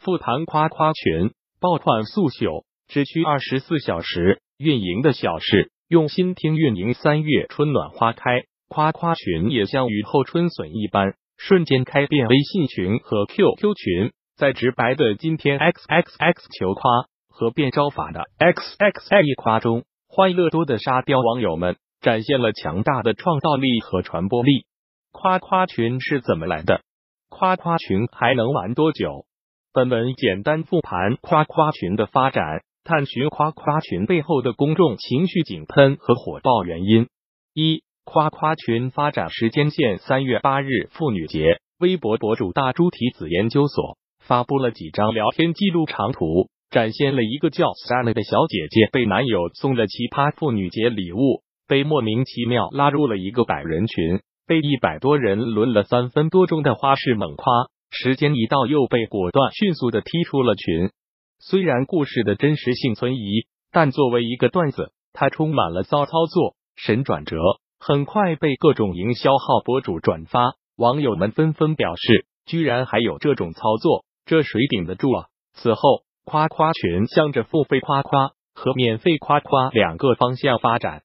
复盘夸夸群爆款速朽，只需二十四小时运营的小事，用心听运营。三月春暖花开，夸夸群也像雨后春笋一般，瞬间开遍微信群和 QQ 群。在直白的今天 X X X 求夸和变招法的 X X X 夸中，欢乐多的沙雕网友们展现了强大的创造力和传播力。夸夸群是怎么来的？夸夸群还能玩多久？本文简单复盘夸夸群的发展，探寻夸夸群背后的公众情绪井喷和火爆原因。一、夸夸群发展时间线：三月八日妇女节，微博博主大猪蹄子研究所发布了几张聊天记录长图，展现了一个叫 Sally 的小姐姐被男友送了奇葩妇女节礼物，被莫名其妙拉入了一个百人群。被一百多人轮了三分多钟的花式猛夸，时间一到又被果断迅速的踢出了群。虽然故事的真实性存疑，但作为一个段子，它充满了骚操作、神转折，很快被各种营销号博主转发。网友们纷纷表示，居然还有这种操作，这谁顶得住啊？此后，夸夸群向着付费夸夸和免费夸夸两个方向发展。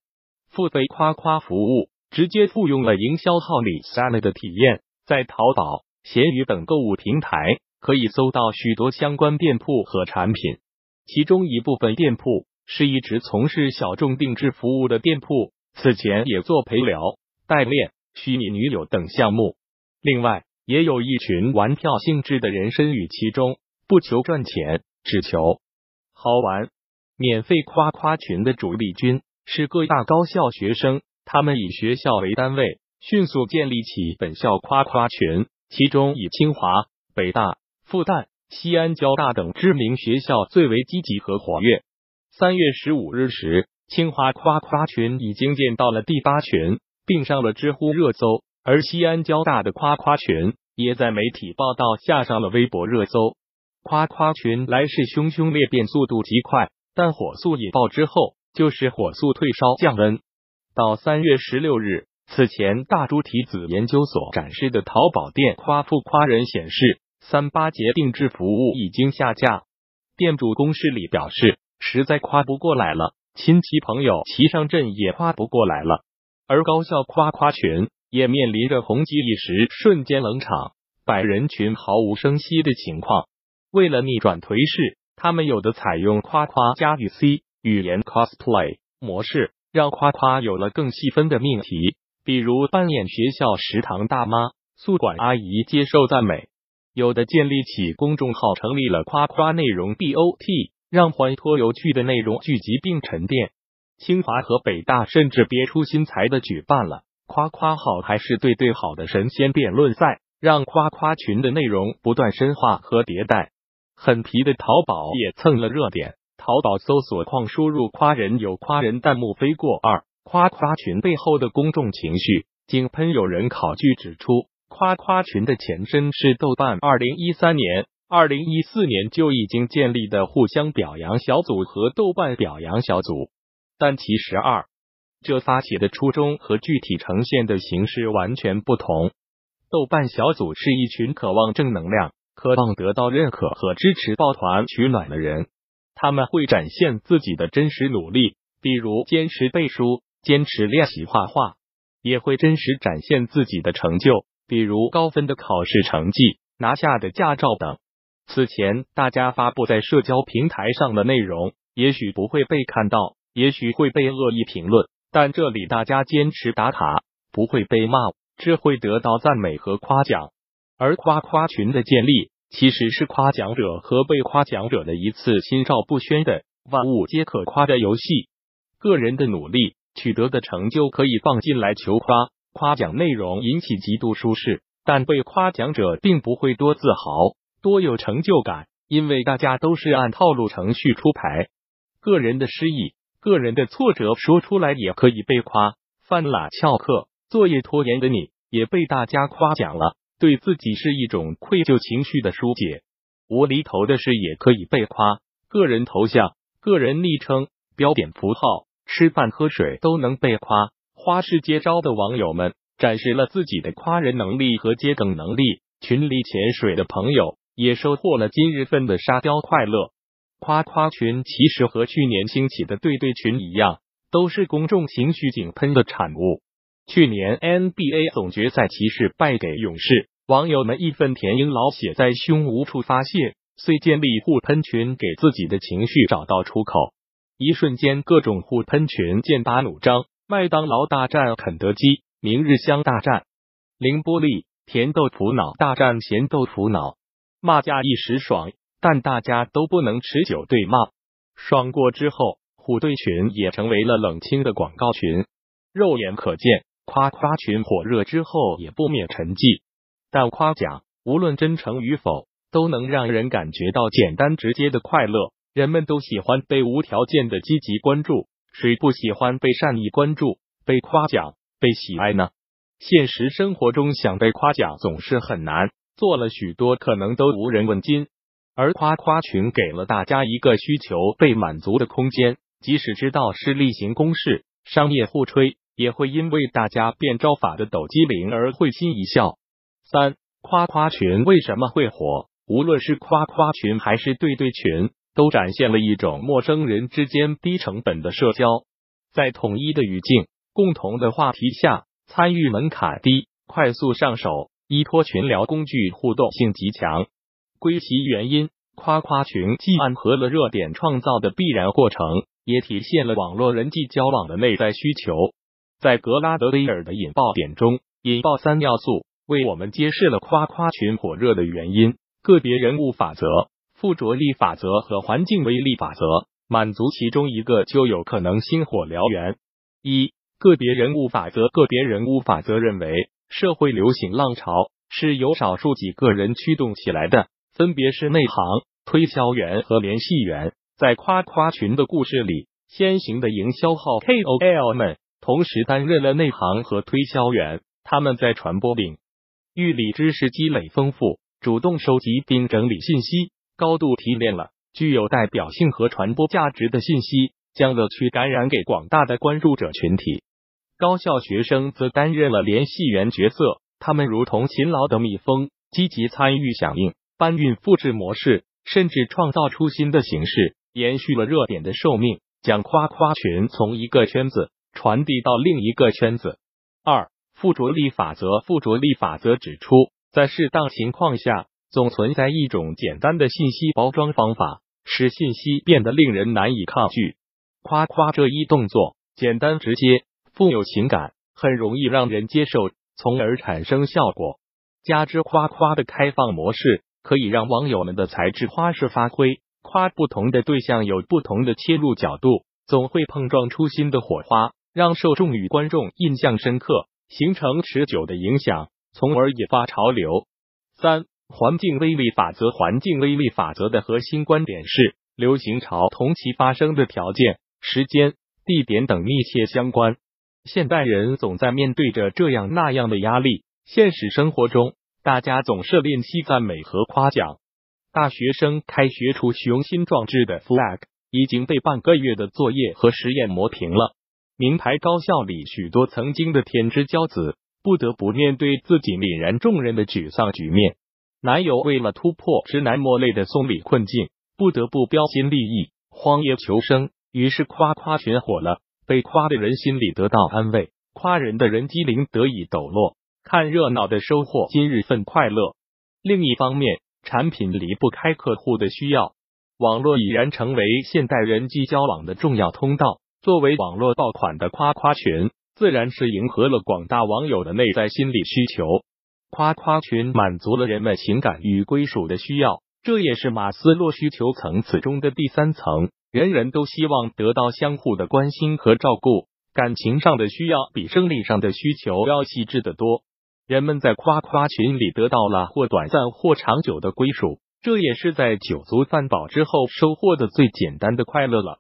付费夸夸服务。直接复用了营销号里 Sally 的体验，在淘宝、闲鱼等购物平台可以搜到许多相关店铺和产品，其中一部分店铺是一直从事小众定制服务的店铺，此前也做陪聊、代练、虚拟女友等项目。另外，也有一群玩票性质的人身与其中，不求赚钱，只求好玩。免费夸夸群的主力军是各大高校学生。他们以学校为单位，迅速建立起本校夸夸群，其中以清华、北大、复旦、西安交大等知名学校最为积极和活跃。三月十五日时，清华夸夸群已经建到了第八群，并上了知乎热搜；而西安交大的夸夸群也在媒体报道下上了微博热搜。夸夸群来势汹汹，裂变速度极快，但火速引爆之后就是火速退烧降温。到三月十六日，此前大猪蹄子研究所展示的淘宝店夸富夸人显示，三八节定制服务已经下架。店主公示里表示，实在夸不过来了，亲戚朋友齐上阵也夸不过来了。而高校夸夸群也面临着红极一时瞬间冷场，百人群毫无声息的情况。为了逆转颓势，他们有的采用夸夸加语 C 语言 cosplay 模式。让夸夸有了更细分的命题，比如扮演学校食堂大妈、宿管阿姨接受赞美；有的建立起公众号，成立了夸夸内容 BOT，让欢脱有趣的内容聚集并沉淀。清华和北大甚至别出心裁的举办了夸夸好还是对对好的神仙辩论赛，让夸夸群的内容不断深化和迭代。很皮的淘宝也蹭了热点。淘宝搜索框输入“夸人”，有夸人弹幕飞过。二夸夸群背后的公众情绪，井喷有人考据指出，夸夸群的前身是豆瓣二零一三年、二零一四年就已经建立的互相表扬小组和豆瓣表扬小组，但其实二这发起的初衷和具体呈现的形式完全不同。豆瓣小组是一群渴望正能量、渴望得到认可和支持、抱团取暖的人。他们会展现自己的真实努力，比如坚持背书、坚持练习画画；也会真实展现自己的成就，比如高分的考试成绩、拿下的驾照等。此前大家发布在社交平台上的内容，也许不会被看到，也许会被恶意评论，但这里大家坚持打卡，不会被骂，只会得到赞美和夸奖。而夸夸群的建立。其实是夸奖者和被夸奖者的一次心照不宣的万物皆可夸的游戏。个人的努力取得的成就可以放进来求夸，夸奖内容引起极度舒适，但被夸奖者并不会多自豪、多有成就感，因为大家都是按套路程序出牌。个人的失意、个人的挫折说出来也可以被夸。犯懒、翘课、作业拖延的你也被大家夸奖了。对自己是一种愧疚情绪的疏解，无厘头的事也可以被夸。个人头像、个人昵称、标点符号、吃饭喝水都能被夸。花式接招的网友们展示了自己的夸人能力和接梗能力。群里潜水的朋友也收获了今日份的沙雕快乐。夸夸群其实和去年兴起的对对群一样，都是公众情绪井喷的产物。去年 NBA 总决赛骑士败给勇士，网友们义愤填膺，老血在胸无处发泄，遂建立互喷群，给自己的情绪找到出口。一瞬间，各种互喷群剑拔弩张，麦当劳大战肯德基，明日香大战凌波丽，甜豆腐脑大战咸豆腐脑，骂架一时爽，但大家都不能持久对骂。爽过之后，虎队群也成为了冷清的广告群。肉眼可见。夸夸群火热之后也不免沉寂，但夸奖无论真诚与否，都能让人感觉到简单直接的快乐。人们都喜欢被无条件的积极关注，谁不喜欢被善意关注、被夸奖、被喜爱呢？现实生活中想被夸奖总是很难，做了许多可能都无人问津。而夸夸群给了大家一个需求被满足的空间，即使知道是例行公事、商业互吹。也会因为大家变招法的抖机灵而会心一笑。三夸夸群为什么会火？无论是夸夸群还是对对群，都展现了一种陌生人之间低成本的社交，在统一的语境、共同的话题下，参与门槛低，快速上手，依托群聊工具互动性极强。归其原因，夸夸群既暗合了热点创造的必然过程，也体现了网络人际交往的内在需求。在格拉德威尔的引爆点中，引爆三要素为我们揭示了夸夸群火热的原因：个别人物法则、附着力法则和环境威力法则。满足其中一个，就有可能星火燎原。一、个别人物法则。个别人物法则认为，社会流行浪潮是由少数几个人驱动起来的，分别是内行、推销员和联系员。在夸夸群的故事里，先行的营销号 KOL 们。同时担任了内行和推销员，他们在传播领域里知识积累丰富，主动收集并整理信息，高度提炼了具有代表性和传播价值的信息，将乐趣感染给广大的关注者群体。高校学生则担任了联系员角色，他们如同勤劳的蜜蜂，积极参与响应、搬运复制模式，甚至创造出新的形式，延续了热点的寿命，将夸夸群从一个圈子。传递到另一个圈子。二、附着力法则。附着力法则指出，在适当情况下，总存在一种简单的信息包装方法，使信息变得令人难以抗拒。夸夸这一动作简单直接，富有情感，很容易让人接受，从而产生效果。加之夸夸的开放模式，可以让网友们的才智花式发挥，夸不同的对象有不同的切入角度，总会碰撞出新的火花。让受众与观众印象深刻，形成持久的影响，从而引发潮流。三、环境威力法则。环境威力法则的核心观点是，流行潮同其发生的条件、时间、地点等密切相关。现代人总在面对着这样那样的压力，现实生活中，大家总是练习赞美和夸奖。大学生开学出雄心壮志的 flag 已经被半个月的作业和实验磨平了。名牌高校里，许多曾经的天之骄子不得不面对自己泯然众人的沮丧局面。男友为了突破直男莫类的送礼困境，不得不标新立异，荒野求生。于是夸夸群火了，被夸的人心里得到安慰，夸人的人机灵得以抖落，看热闹的收获今日份快乐。另一方面，产品离不开客户的需要，网络已然成为现代人际交往的重要通道。作为网络爆款的夸夸群，自然是迎合了广大网友的内在心理需求。夸夸群满足了人们情感与归属的需要，这也是马斯洛需求层次中的第三层。人人都希望得到相互的关心和照顾，感情上的需要比生理上的需求要细致的多。人们在夸夸群里得到了或短暂或长久的归属，这也是在酒足饭饱之后收获的最简单的快乐了。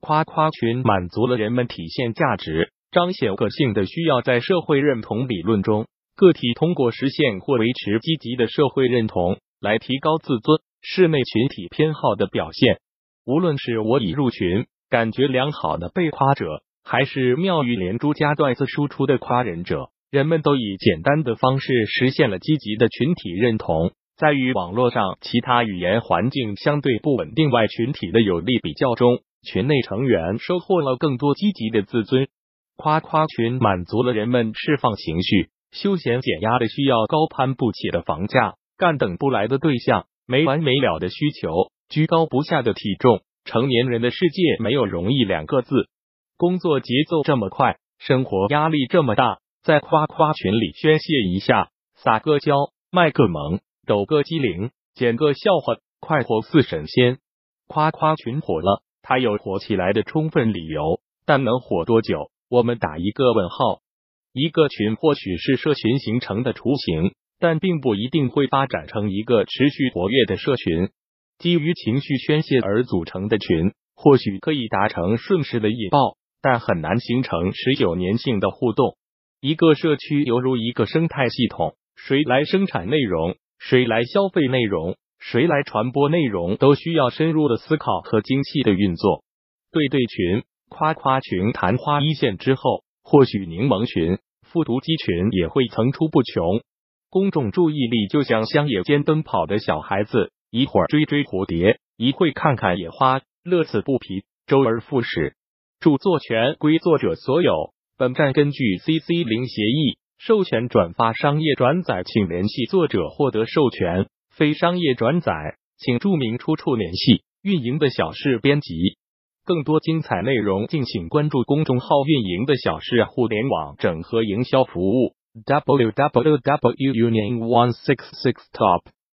夸夸群满足了人们体现价值、彰显个性的需要。在社会认同理论中，个体通过实现或维持积极的社会认同来提高自尊，是内群体偏好的表现。无论是我已入群、感觉良好的被夸者，还是妙语连珠加段子输出的夸人者，人们都以简单的方式实现了积极的群体认同，在与网络上其他语言环境相对不稳定外群体的有力比较中，群内成员收获了更多积极的自尊。夸夸群满足了人们释放情绪、休闲减压的需要，高攀不起的房价、干等不来的对象、没完没了的需求、居高不下的体重。成年人的世界没有容易两个字。工作节奏这么快，生活压力这么大，在夸夸群里宣泄一下，撒个娇，卖个萌。抖个机灵，捡个笑话，快活似神仙。夸夸群火了，它有火起来的充分理由，但能火多久？我们打一个问号。一个群或许是社群形成的雏形，但并不一定会发展成一个持续活跃的社群。基于情绪宣泄而组成的群，或许可以达成瞬时的引爆，但很难形成持久粘性的互动。一个社区犹如一个生态系统，谁来生产内容？谁来消费内容，谁来传播内容，都需要深入的思考和精细的运作。对对群、夸夸群昙花一现之后，或许柠檬群、复读机群也会层出不穷。公众注意力就像乡野间奔跑的小孩子，一会儿追追蝴蝶，一会看看野花，乐此不疲，周而复始。著作权归作者所有。本站根据 CC 零协议。授权转发商业转载，请联系作者获得授权。非商业转载，请注明出处联系。运营的小事编辑，更多精彩内容敬请关注公众号运营的小事互联网整合营销服务。www unit one six six top